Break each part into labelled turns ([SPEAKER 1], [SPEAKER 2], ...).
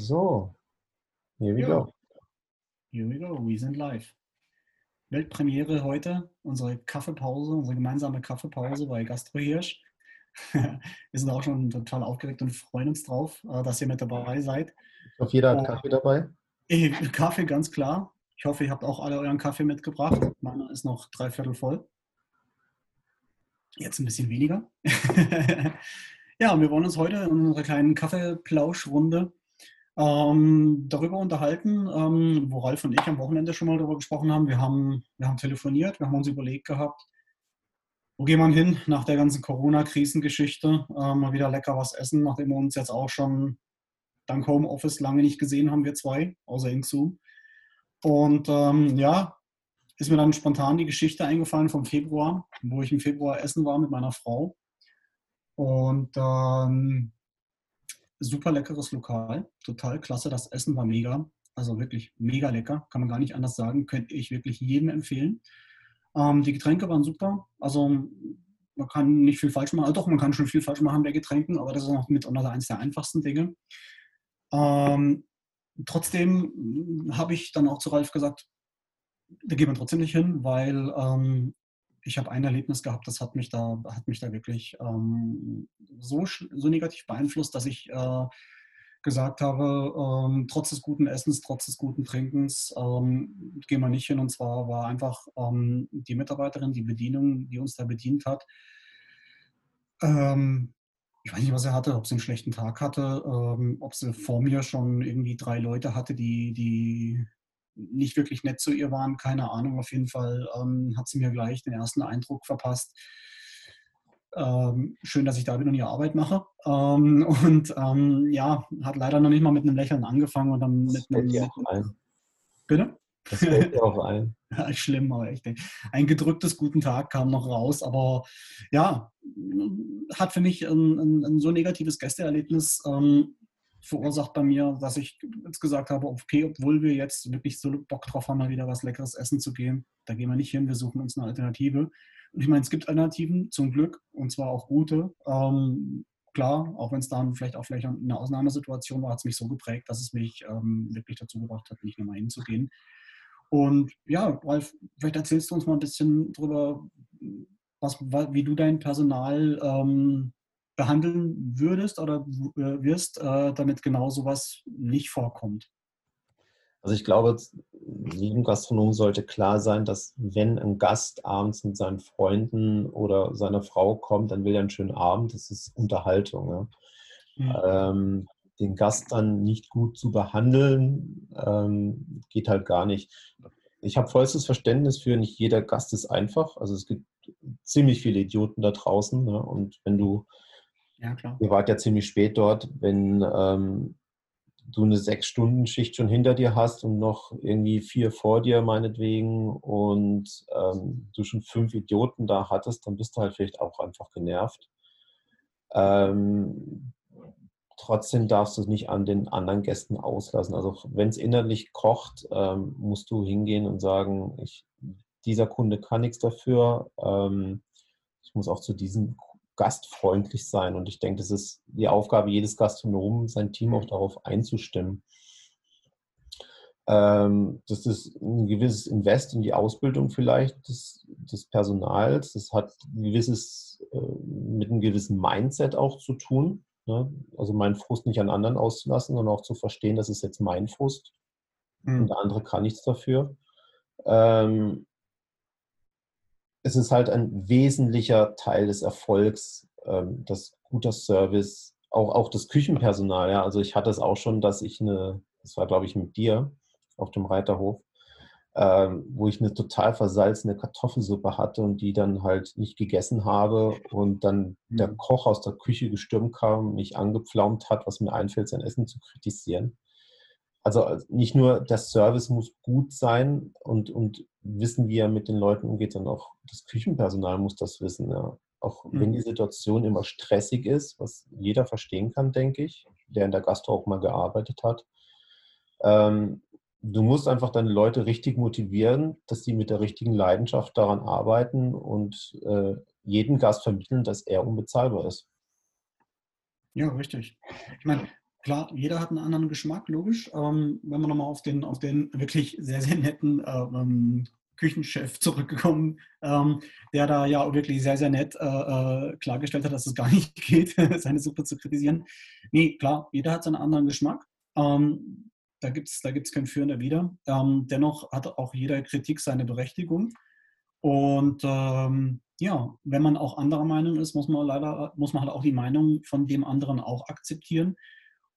[SPEAKER 1] So, here we go.
[SPEAKER 2] Here we go, we sind live. Weltpremiere heute, unsere Kaffeepause, unsere gemeinsame Kaffeepause bei Gastro Hirsch. Wir sind auch schon total aufgeregt und freuen uns drauf, äh, dass ihr mit dabei seid.
[SPEAKER 1] Ich hoffe, jeder hat
[SPEAKER 2] Oh.
[SPEAKER 1] Kaffee dabei.
[SPEAKER 2] Eh, Kaffee, ganz klar. Ich hoffe, ihr habt auch alle euren Kaffee mitgebracht. Meiner ist noch dreiviertel voll. Jetzt ein bisschen weniger. ja, wir wollen uns heute in unserer kleinen Kaffeeplauschrunde ähm, darüber unterhalten, ähm, wo Ralf und ich am Wochenende schon mal darüber gesprochen haben. Wir haben, wir haben telefoniert, wir haben uns überlegt gehabt, wo gehen wir hin nach der ganzen Corona-Krisengeschichte? Ähm, mal wieder lecker was essen, nachdem wir uns jetzt auch schon dank Homeoffice lange nicht gesehen haben, wir zwei, außer Inksu. Und ähm, ja, ist mir dann spontan die Geschichte eingefallen vom Februar, wo ich im Februar essen war mit meiner Frau. Und ähm, super leckeres Lokal, total klasse. Das Essen war mega, also wirklich mega lecker, kann man gar nicht anders sagen. Könnte ich wirklich jedem empfehlen. Ähm, die Getränke waren super, also man kann nicht viel falsch machen. Also doch, man kann schon viel falsch machen bei Getränken, aber das ist noch mitunter eines der einfachsten Dinge. Ähm, trotzdem habe ich dann auch zu Ralf gesagt, da gehen wir trotzdem nicht hin, weil ähm, ich habe ein Erlebnis gehabt, das hat mich da, hat mich da wirklich ähm, so, so negativ beeinflusst, dass ich äh, gesagt habe, ähm, trotz des guten Essens, trotz des guten Trinkens, ähm, gehen wir nicht hin. Und zwar war einfach ähm, die Mitarbeiterin, die Bedienung, die uns da bedient hat, ähm, ich weiß nicht, was er hatte, ob sie einen schlechten Tag hatte, ähm, ob sie vor mir schon irgendwie drei Leute hatte, die, die nicht wirklich nett zu ihr waren, keine Ahnung. Auf jeden Fall ähm, hat sie mir gleich den ersten Eindruck verpasst. Ähm, schön, dass ich da bin und ihre Arbeit mache. Ähm, und ähm, ja, hat leider noch nicht mal mit einem Lächeln angefangen und dann
[SPEAKER 1] Das
[SPEAKER 2] mit einem.
[SPEAKER 1] dir auch ein.
[SPEAKER 2] Bitte?
[SPEAKER 1] Das fällt dir auch ein.
[SPEAKER 2] Ja, schlimm, aber echt. ey. Ein gedrücktes Guten Tag kam noch raus, aber ja, hat für mich ein, ein, ein so negatives Gästeerlebnis ähm, verursacht bei mir, dass ich jetzt gesagt habe, okay, obwohl wir jetzt wirklich so Bock drauf haben, mal wieder was Leckeres essen zu gehen, da gehen wir nicht hin, wir suchen uns eine Alternative. Und ich meine, es gibt Alternativen, zum Glück, und zwar auch gute. Ähm, klar, auch wenn es dann vielleicht auch vielleicht eine Ausnahmesituation war, hat es mich so geprägt, dass es mich ähm, wirklich dazu gebracht hat, nicht nochmal hinzugehen. Und ja, Ralf, vielleicht erzählst du uns mal ein bisschen drüber, was, wa- wie du dein Personal ähm, behandeln würdest oder äh, wirst, äh, damit genau sowas nicht vorkommt.
[SPEAKER 1] Also ich glaube, jedem Gastronomen sollte klar sein, dass wenn ein Gast abends mit seinen Freunden oder seiner Frau kommt, dann will er einen schönen Abend. Das ist Unterhaltung. Ja. Ähm, den Gast dann nicht gut zu behandeln, ähm, geht halt gar nicht. Ich habe vollstes Verständnis für, nicht jeder Gast ist einfach. Also es gibt ziemlich viele Idioten da draußen. Ne? Und wenn du,
[SPEAKER 2] Ja, klar.
[SPEAKER 1] ihr wart ja ziemlich spät dort, wenn ähm, du eine Sechs-Stunden-Schicht schon hinter dir hast und noch irgendwie vier vor dir meinetwegen und ähm, du schon fünf Idioten da hattest, dann bist du halt vielleicht auch einfach genervt. Ähm, trotzdem darfst du es nicht an den anderen Gästen auslassen. Also wenn es innerlich kocht, ähm, musst du hingehen und sagen, ich, dieser Kunde kann nichts dafür. Ähm, ich muss auch zu diesem Gast freundlich sein. Und ich denke, das ist die Aufgabe jedes Gastronomen, sein Team auch darauf einzustimmen. Ähm, das ist ein gewisses Invest in die Ausbildung vielleicht des, des Personals. Das hat ein gewisses, äh, mit einem gewissen Mindset auch zu tun. Ne? Also meinen Frust nicht an anderen auszulassen, sondern auch zu verstehen, das ist jetzt mein Frust und
[SPEAKER 2] Hm.
[SPEAKER 1] der andere kann nichts dafür. Ähm, es ist halt ein wesentlicher Teil des Erfolgs, ähm, das guter Service, auch, auch das Küchenpersonal. Ja. Also ich hatte es auch schon, dass ich eine, das war glaube ich mit dir auf dem Reiterhof, ähm, wo ich eine total versalzene Kartoffelsuppe hatte und die dann halt nicht gegessen habe und dann der
[SPEAKER 2] Mhm.
[SPEAKER 1] Koch aus der Küche gestürmt kam, mich angepflaumt hat, was mir einfällt, sein Essen zu kritisieren. Also äh, nicht nur der Service muss gut sein und, und wissen, wie er mit den Leuten umgeht, sondern auch das Küchenpersonal muss das wissen. Ja. Auch wenn
[SPEAKER 2] Mhm.
[SPEAKER 1] die Situation immer stressig ist, was jeder verstehen kann, denke ich, der in der Gastro auch mal gearbeitet hat. Ähm, du musst einfach deine Leute richtig motivieren, dass sie mit der richtigen Leidenschaft daran arbeiten und äh, jeden Gast vermitteln, dass er unbezahlbar ist.
[SPEAKER 2] Ja, richtig. Ich meine, klar, jeder hat einen anderen Geschmack, logisch. Ähm, wenn wir nochmal auf den, auf den wirklich sehr, sehr netten äh, ähm, Küchenchef zurückgekommen, ähm, der da ja wirklich sehr, sehr nett äh, äh klargestellt hat, dass es gar nicht geht, seine Suppe zu kritisieren. Nee, klar, jeder hat seinen anderen Geschmack. Ähm, da gibt es da gibt's kein Für und Wider. Ähm, dennoch hat auch jeder Kritik seine Berechtigung. Und ähm, ja, wenn man auch anderer Meinung ist, muss man leider, muss man halt auch die Meinung von dem anderen auch akzeptieren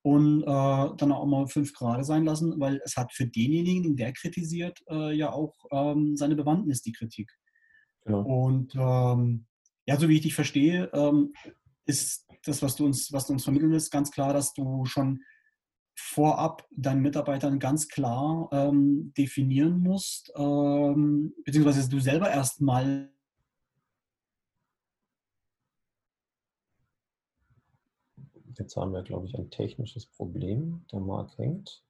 [SPEAKER 2] und äh, dann auch mal fünf Grade sein lassen, weil es hat für denjenigen, den der kritisiert, äh, ja auch ähm, seine Bewandtnis, die Kritik. Genau. Und ähm, ja, so wie ich dich verstehe, ähm, ist das, was du uns, was du uns vermitteln willst, ganz klar, dass du schon vorab deinen Mitarbeitern ganz klar ähm, definieren musst, ähm, beziehungsweise du selber erstmal
[SPEAKER 1] Jetzt haben wir, glaube ich, ein technisches Problem. Der Marc hängt.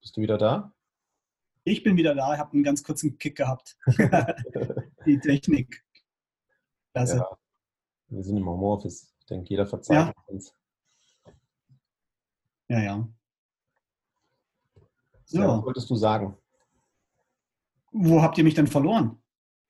[SPEAKER 1] Bist du wieder da?
[SPEAKER 2] Ich bin wieder da. Ich habe einen ganz kurzen Kick gehabt. Die Technik.
[SPEAKER 1] Klasse. Ja, wir sind im Homeoffice. Ich denke, jeder verzeiht ja. uns.
[SPEAKER 2] Ja, ja.
[SPEAKER 1] So. Ja, was wolltest du sagen?
[SPEAKER 2] Wo habt ihr mich denn verloren?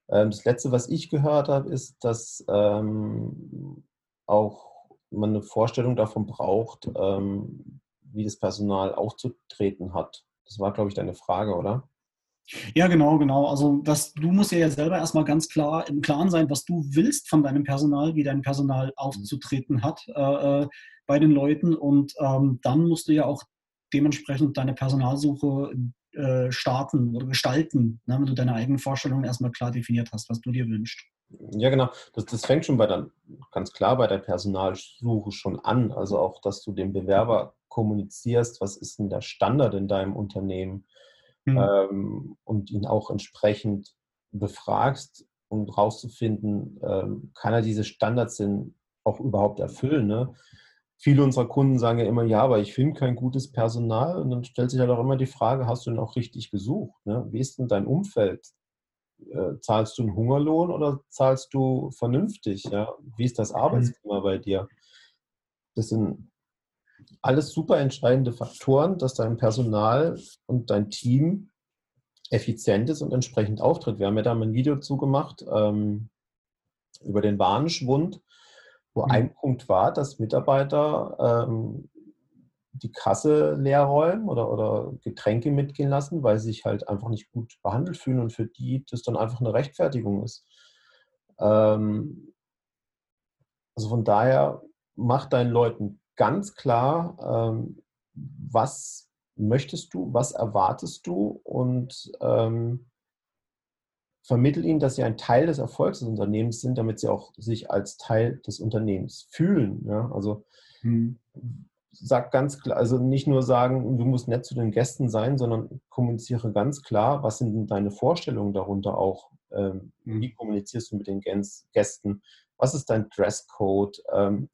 [SPEAKER 1] Ähm, das letzte, was ich gehört habe, ist, dass ähm, auch man eine Vorstellung davon braucht, ähm, wie das Personal aufzutreten hat. Das war, glaube ich, deine Frage, oder?
[SPEAKER 2] Ja, genau, genau. Also das, du musst ja selber erstmal ganz klar im Klaren sein, was du willst von deinem Personal, wie dein Personal aufzutreten hat äh, äh, bei den Leuten. Und ähm, dann musst du ja auch dementsprechend deine Personalsuche äh, starten oder gestalten, ne, wenn du deine eigenen Vorstellungen erstmal klar definiert hast, was du dir wünschst.
[SPEAKER 1] Ja, genau. Das, das fängt schon bei der, ganz klar bei der Personalsuche schon an. Also auch, dass du dem Bewerber kommunizierst, was ist denn der Standard in deinem Unternehmen mhm. ähm, und ihn auch entsprechend befragst, um herauszufinden, ähm, kann er diese Standards denn auch überhaupt erfüllen. Ne? Viele unserer Kunden sagen ja immer, ja, aber ich finde kein gutes Personal. Und dann stellt sich halt auch immer die Frage, hast du denn auch richtig gesucht? Ne? Wie ist denn dein Umfeld? Äh, zahlst du einen Hungerlohn oder zahlst du vernünftig? Ja? Wie ist das mhm. Arbeitsklima bei dir? Das sind alles super entscheidende Faktoren, dass dein Personal und dein Team effizient ist und entsprechend auftritt. Wir haben ja da mal ein Video zugemacht ähm, über den Warenschwund, wo mhm. ein Punkt war, dass Mitarbeiter ähm, die Kasse leer räumen oder, oder Getränke mitgehen lassen, weil sie sich halt einfach nicht gut behandelt fühlen und für die das dann einfach eine Rechtfertigung ist. Ähm, also von daher mach deinen Leuten ganz klar, ähm, was möchtest du, was erwartest du und ähm, vermittel ihnen, dass sie ein Teil des Erfolgs des Unternehmens sind, damit sie auch sich als Teil des Unternehmens fühlen. Ja? Also hm sag ganz klar, also nicht nur sagen, du musst nett zu den Gästen sein, sondern kommuniziere ganz klar, was sind deine Vorstellungen darunter auch? Ähm, mhm. Wie kommunizierst du mit den Gästen? Was ist dein Dresscode? Ähm,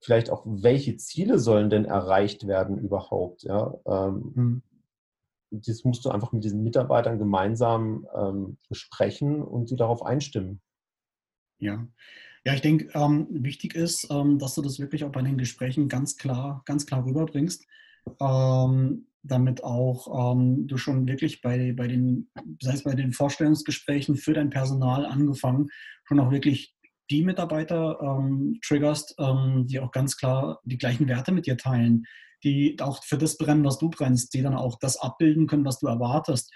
[SPEAKER 1] vielleicht auch, welche Ziele sollen denn erreicht werden überhaupt? Ja? Ähm, mhm. Das musst du einfach mit diesen Mitarbeitern gemeinsam ähm, besprechen und sie darauf einstimmen.
[SPEAKER 2] Ja, ja, ich denke, ähm, wichtig ist, ähm, dass du das wirklich auch bei den Gesprächen ganz klar, ganz klar rüberbringst, ähm, damit auch ähm, du schon wirklich bei, bei den, sei es bei den Vorstellungsgesprächen für dein Personal angefangen, schon auch wirklich die Mitarbeiter ähm, triggerst, ähm, die auch ganz klar die gleichen Werte mit dir teilen, die auch für das brennen, was du brennst, die dann auch das abbilden können, was du erwartest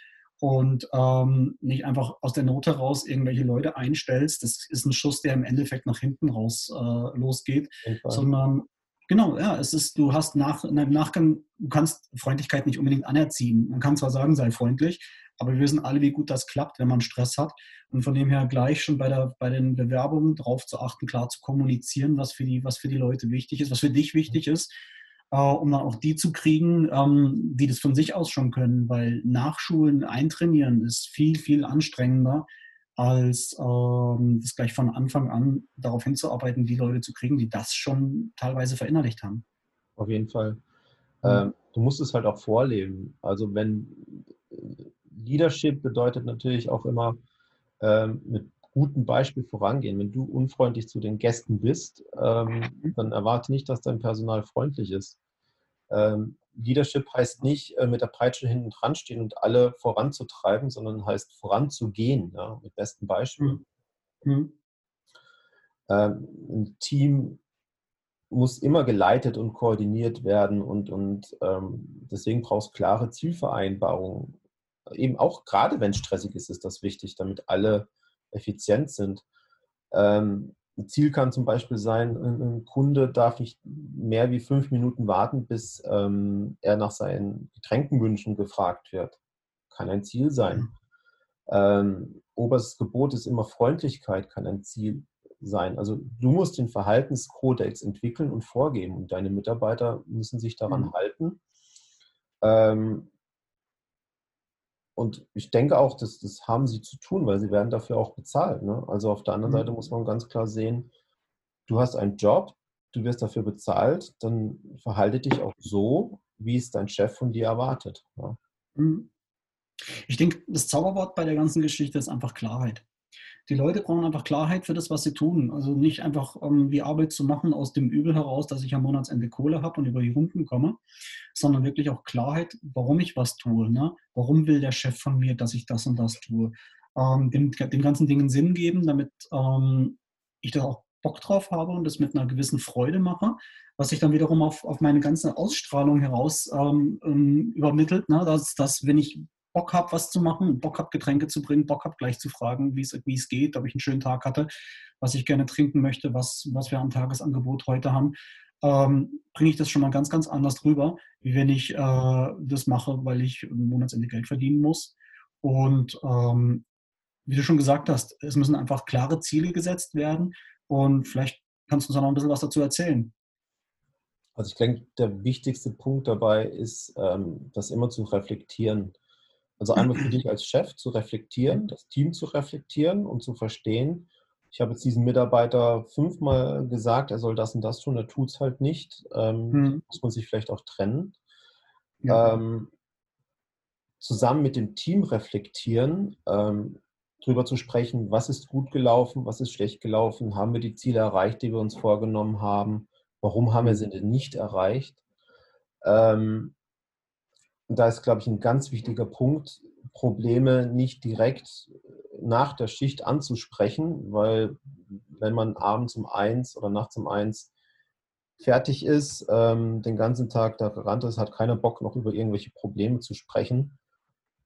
[SPEAKER 2] und ähm, nicht einfach aus der Not heraus irgendwelche Leute einstellst. Das ist ein Schuss, der im Endeffekt nach hinten raus äh, losgeht, sondern genau, ja, es ist, du hast nach, im Nachgang, du kannst Freundlichkeit nicht unbedingt anerziehen. Man kann zwar sagen, sei freundlich, aber wir wissen alle, wie gut das klappt, wenn man Stress hat. Und von dem her gleich schon bei, der, bei den Bewerbungen darauf zu achten, klar zu kommunizieren, was für, die, was für die Leute wichtig ist, was für dich wichtig ist äh, um dann auch die zu kriegen, ähm, die das von sich aus schon können, weil Nachschulen, Eintrainieren ist viel, viel anstrengender, als ähm, das gleich von Anfang an darauf hinzuarbeiten, die Leute zu kriegen, die das schon teilweise verinnerlicht haben.
[SPEAKER 1] Auf jeden Fall. Ähm, du musst es halt auch vorleben. Also wenn Leadership bedeutet natürlich auch immer ähm, mit guten Beispiel vorangehen. Wenn du unfreundlich zu den Gästen bist, ähm, mhm. dann erwarte nicht, dass dein Personal freundlich ist. Ähm, Leadership heißt nicht äh, mit der Peitsche hinten dran stehen und alle voranzutreiben, sondern heißt voranzugehen, ja, mit besten Beispielen. Mhm. mhm. Ähm, ein Team muss immer geleitet und koordiniert werden und, und ähm, deswegen brauchst du klare Zielvereinbarungen. Eben auch gerade wenn es stressig ist, ist das wichtig, damit alle effizient sind. Ähm, Ziel kann zum Beispiel sein, ein Kunde darf nicht mehr wie fünf Minuten warten, bis ähm, er nach seinen Getränkenwünschen gefragt wird. Kann ein Ziel sein. Mhm. Ähm, oberstes Gebot ist immer Freundlichkeit, kann ein Ziel sein. Also du musst den Verhaltenskodex entwickeln und vorgeben und deine Mitarbeiter müssen sich daran mhm. halten. Ähm, und ich denke auch, dass das haben sie zu tun, weil sie werden dafür auch bezahlt. Ne? Also auf der anderen mhm. Seite muss man ganz klar sehen, du hast einen Job, du wirst dafür bezahlt, dann verhalte dich auch so, wie es dein Chef von dir erwartet. Ja? Mhm.
[SPEAKER 2] Ich denke, das Zauberwort bei der ganzen Geschichte ist einfach Klarheit. Die Leute brauchen einfach Klarheit für das, was sie tun. Also nicht einfach ähm, die Arbeit zu machen aus dem Übel heraus, dass ich am Monatsende Kohle habe und über die Runden komme, sondern wirklich auch Klarheit, warum ich was tue. Ne? Warum will der Chef von mir, dass ich das und das tue? Ähm, dem, dem ganzen Dingen Sinn geben, damit ähm, ich da auch Bock drauf habe und das mit einer gewissen Freude mache, was sich dann wiederum auf, auf meine ganze Ausstrahlung heraus ähm, ähm übermittelt, ne? dass, dass wenn ich Bock habe, was zu machen, Bock habe, Getränke zu bringen, Bock habe, gleich zu fragen, wie es geht, ob ich einen schönen Tag hatte, was ich gerne trinken möchte, was, was wir am Tagesangebot heute haben, ähm, bringe ich das schon mal ganz, ganz anders rüber, wie wenn ich äh, das mache, weil ich im Monatsende Geld verdienen muss. Und ähm, wie du schon gesagt hast, es müssen einfach klare Ziele gesetzt werden. Und vielleicht kannst du uns noch ein bisschen was dazu erzählen.
[SPEAKER 1] Also ich denke, der wichtigste Punkt dabei ist, ähm, das immer zu reflektieren. Also einmal für dich als Chef zu reflektieren, das Team zu reflektieren und zu verstehen, ich habe jetzt diesen Mitarbeiter fünfmal gesagt, er soll das und das tun, er tut es halt nicht. Ähm, hm. Muss man sich vielleicht auch trennen. Ja. Ähm, zusammen mit dem Team reflektieren, ähm, darüber zu sprechen, was ist gut gelaufen, was ist schlecht gelaufen, haben wir die Ziele erreicht, die wir uns vorgenommen haben, warum haben wir hm. sie denn nicht erreicht. Ähm, da ist, glaube ich, ein ganz wichtiger Punkt, Probleme nicht direkt nach der Schicht anzusprechen, weil wenn man abends um eins oder nachts um eins fertig ist, ähm, den ganzen Tag da gerannt ist, hat keiner Bock noch über irgendwelche Probleme zu sprechen.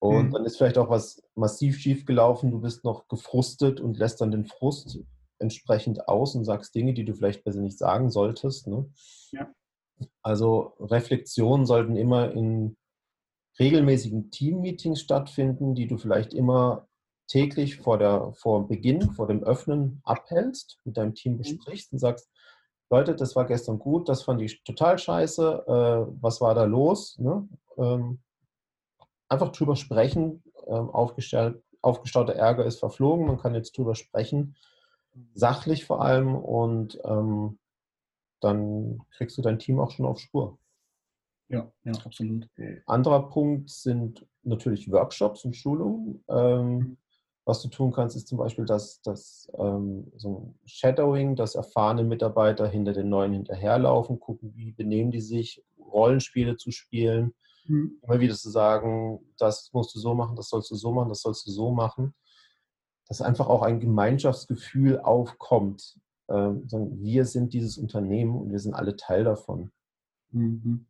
[SPEAKER 1] Und mhm. dann ist vielleicht auch was massiv schief gelaufen, du bist noch gefrustet und lässt dann den Frust entsprechend aus und sagst Dinge, die du vielleicht besser nicht sagen solltest. Ne? Ja. Also Reflexionen sollten immer in regelmäßigen Team-Meetings stattfinden, die du vielleicht immer täglich vor, der, vor Beginn, vor dem Öffnen abhältst, mit deinem Team mhm. besprichst und sagst, Leute, das war gestern gut, das fand ich total scheiße, äh, was war da los? Ne? Ähm, einfach drüber sprechen, ähm, aufgestauter Ärger ist verflogen, man kann jetzt drüber sprechen, sachlich vor allem und ähm, dann kriegst du dein Team auch schon auf Spur.
[SPEAKER 2] Ja, ja, absolut.
[SPEAKER 1] Anderer Punkt sind natürlich Workshops und Schulungen. Ähm, was du tun kannst, ist zum Beispiel das, das ähm, so Shadowing, dass erfahrene Mitarbeiter hinter den neuen hinterherlaufen, gucken, wie benehmen die sich, Rollenspiele zu spielen, mhm. immer wieder zu sagen, das musst du so machen, das sollst du so machen, das sollst du so machen. Dass einfach auch ein Gemeinschaftsgefühl aufkommt. Ähm, wir sind dieses Unternehmen und wir sind alle Teil davon.
[SPEAKER 2] Mhm.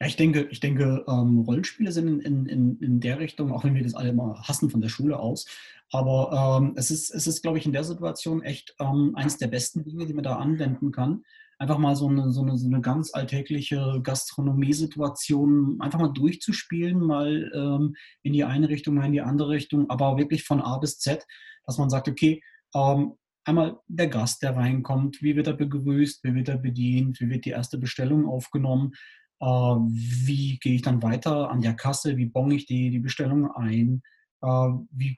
[SPEAKER 2] Ja, ich denke, ich denke ähm, Rollenspiele sind in, in, in der Richtung, auch wenn wir das alle mal hassen von der Schule aus, aber ähm, es ist, es ist glaube ich, in der Situation echt ähm, eines der besten Dinge, die man da anwenden kann. Einfach mal so eine, so eine, so eine ganz alltägliche Gastronomiesituation einfach mal durchzuspielen, mal ähm, in die eine Richtung, mal in die andere Richtung, aber wirklich von A bis Z, dass man sagt, okay, ähm, einmal der Gast, der reinkommt, wie wird er begrüßt, wie wird er bedient, wie wird die erste Bestellung aufgenommen, wie gehe ich dann weiter an der Kasse? Wie bonge ich die, die Bestellung ein? Äh, wie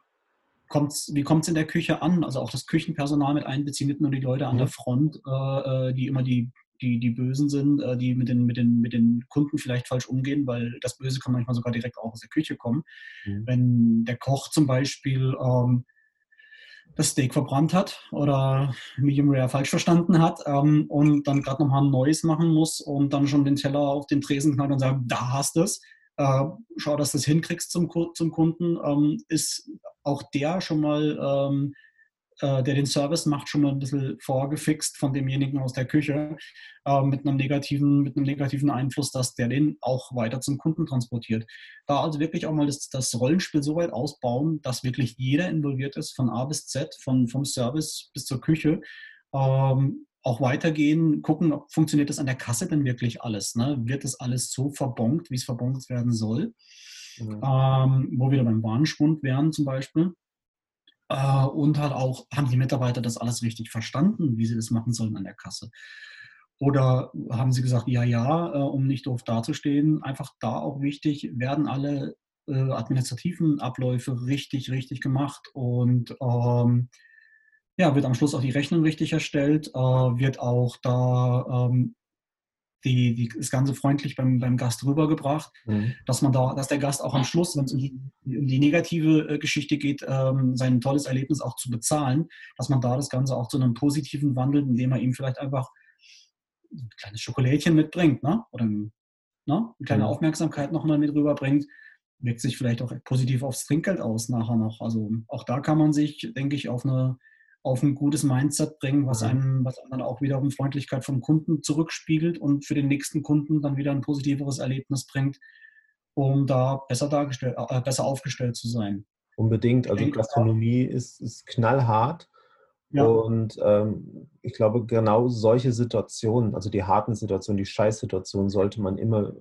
[SPEAKER 2] kommt es wie kommt's in der Küche an? Also auch das Küchenpersonal mit einbeziehen, nicht nur die Leute an der Front, äh, die immer die, die, die Bösen sind, die mit den, mit, den, mit den Kunden vielleicht falsch umgehen, weil das Böse kann manchmal sogar direkt auch aus der Küche kommen. Mhm. Wenn der Koch zum Beispiel ähm, das Steak verbrannt hat oder Medium Rare falsch verstanden hat ähm, und dann gerade nochmal ein neues machen muss und dann schon den Teller auf den Tresen knallt und sagt, da hast du es. Äh, schau, dass du es hinkriegst zum, zum Kunden, ähm, ist auch der schon mal ähm, äh, der den Service macht, schon mal ein bisschen vorgefixt von demjenigen aus der Küche äh, mit, einem negativen, mit einem negativen Einfluss, dass der den auch weiter zum Kunden transportiert. Da also wirklich auch mal das, das Rollenspiel so weit ausbauen, dass wirklich jeder involviert ist, von A bis Z, von, vom Service bis zur Küche. Ähm, auch weitergehen, gucken, ob funktioniert das an der Kasse denn wirklich alles? Ne? Wird das alles so verbongt, wie es verbongt werden soll? Mhm. Ähm, wo wir wieder beim Warenschwund wären zum Beispiel. Äh, und halt auch, haben die Mitarbeiter das alles richtig verstanden, wie sie das machen sollen an der Kasse? Oder haben sie gesagt, ja, ja, äh, um nicht doof dazustehen? Einfach da auch wichtig, werden alle äh, administrativen Abläufe richtig, richtig gemacht und ähm, ja, wird am Schluss auch die Rechnung richtig erstellt, äh, wird auch da ähm, die, die, das Ganze freundlich beim, beim Gast rübergebracht, mhm. dass man da, dass der Gast auch am Schluss, wenn es um die, um die negative äh, Geschichte geht, ähm, sein tolles Erlebnis auch zu bezahlen, dass man da das Ganze auch zu einem positiven wandelt, indem man ihm vielleicht einfach ein kleines Schokolädchen mitbringt, ne? Oder ne? eine kleine mhm. Aufmerksamkeit nochmal mit rüberbringt, wirkt sich vielleicht auch positiv aufs Trinkgeld aus nachher noch. Also auch da kann man sich, denke ich, auf eine auf ein gutes Mindset bringen, was einem, was einem dann auch wiederum Freundlichkeit vom Kunden zurückspiegelt und für den nächsten Kunden dann wieder ein positiveres Erlebnis bringt, um da besser dargestellt, äh, besser aufgestellt zu sein.
[SPEAKER 1] Unbedingt. Also Gastronomie ist, ist knallhart. Ja. Und ähm, ich glaube, genau solche Situationen, also die harten Situationen, die Scheißsituationen, sollte man immer,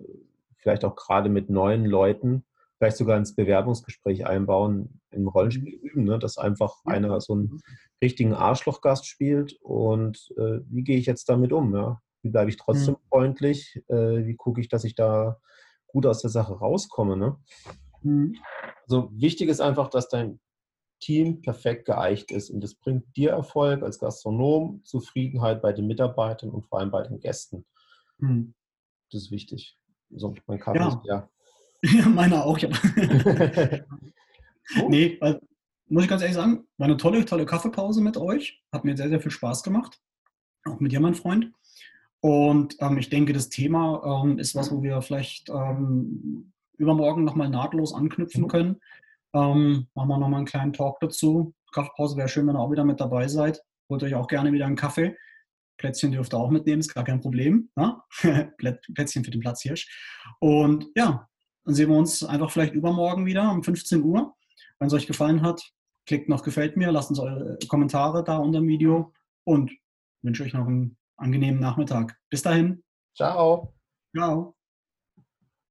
[SPEAKER 1] vielleicht auch gerade mit neuen Leuten, vielleicht sogar ins Bewerbungsgespräch einbauen, im Rollenspiel mhm. üben, ne? dass einfach einer so einen mhm. richtigen Arschlochgast spielt und äh, wie gehe ich jetzt damit um? Ja? Wie bleibe ich trotzdem mhm. freundlich? Äh, wie gucke ich, dass ich da gut aus der Sache rauskomme? Ne? Mhm. Also wichtig ist einfach, dass dein Team perfekt geeicht ist und das bringt dir Erfolg als Gastronom, Zufriedenheit bei den Mitarbeitern und vor allem bei den Gästen. Mhm. Das ist wichtig. So, mein Kaffee ja. ist
[SPEAKER 2] Ja, meiner auch, ja. oh. Nee, weil, muss ich ganz ehrlich sagen, war eine tolle, tolle Kaffeepause mit euch. Hat mir sehr, sehr viel Spaß gemacht. Auch mit dir, mein Freund. Und ähm, ich denke, das Thema ähm, ist was, wo wir vielleicht ähm, übermorgen nochmal nahtlos anknüpfen mhm. können. Ähm, machen wir nochmal einen kleinen Talk dazu. Kaffeepause wäre schön, wenn ihr auch wieder mit dabei seid. Holt euch auch gerne wieder einen Kaffee. Plätzchen dürft ihr auch mitnehmen, ist gar kein Problem. Ne? Plätzchen für den Platzhirsch. Und ja, dann sehen wir uns einfach vielleicht übermorgen wieder um 15 Uhr. Wenn es euch gefallen hat, klickt noch Gefällt mir, lasst uns eure Kommentare da unter dem Video und wünsche euch noch einen angenehmen Nachmittag. Bis dahin.
[SPEAKER 1] Ciao.
[SPEAKER 2] Ciao.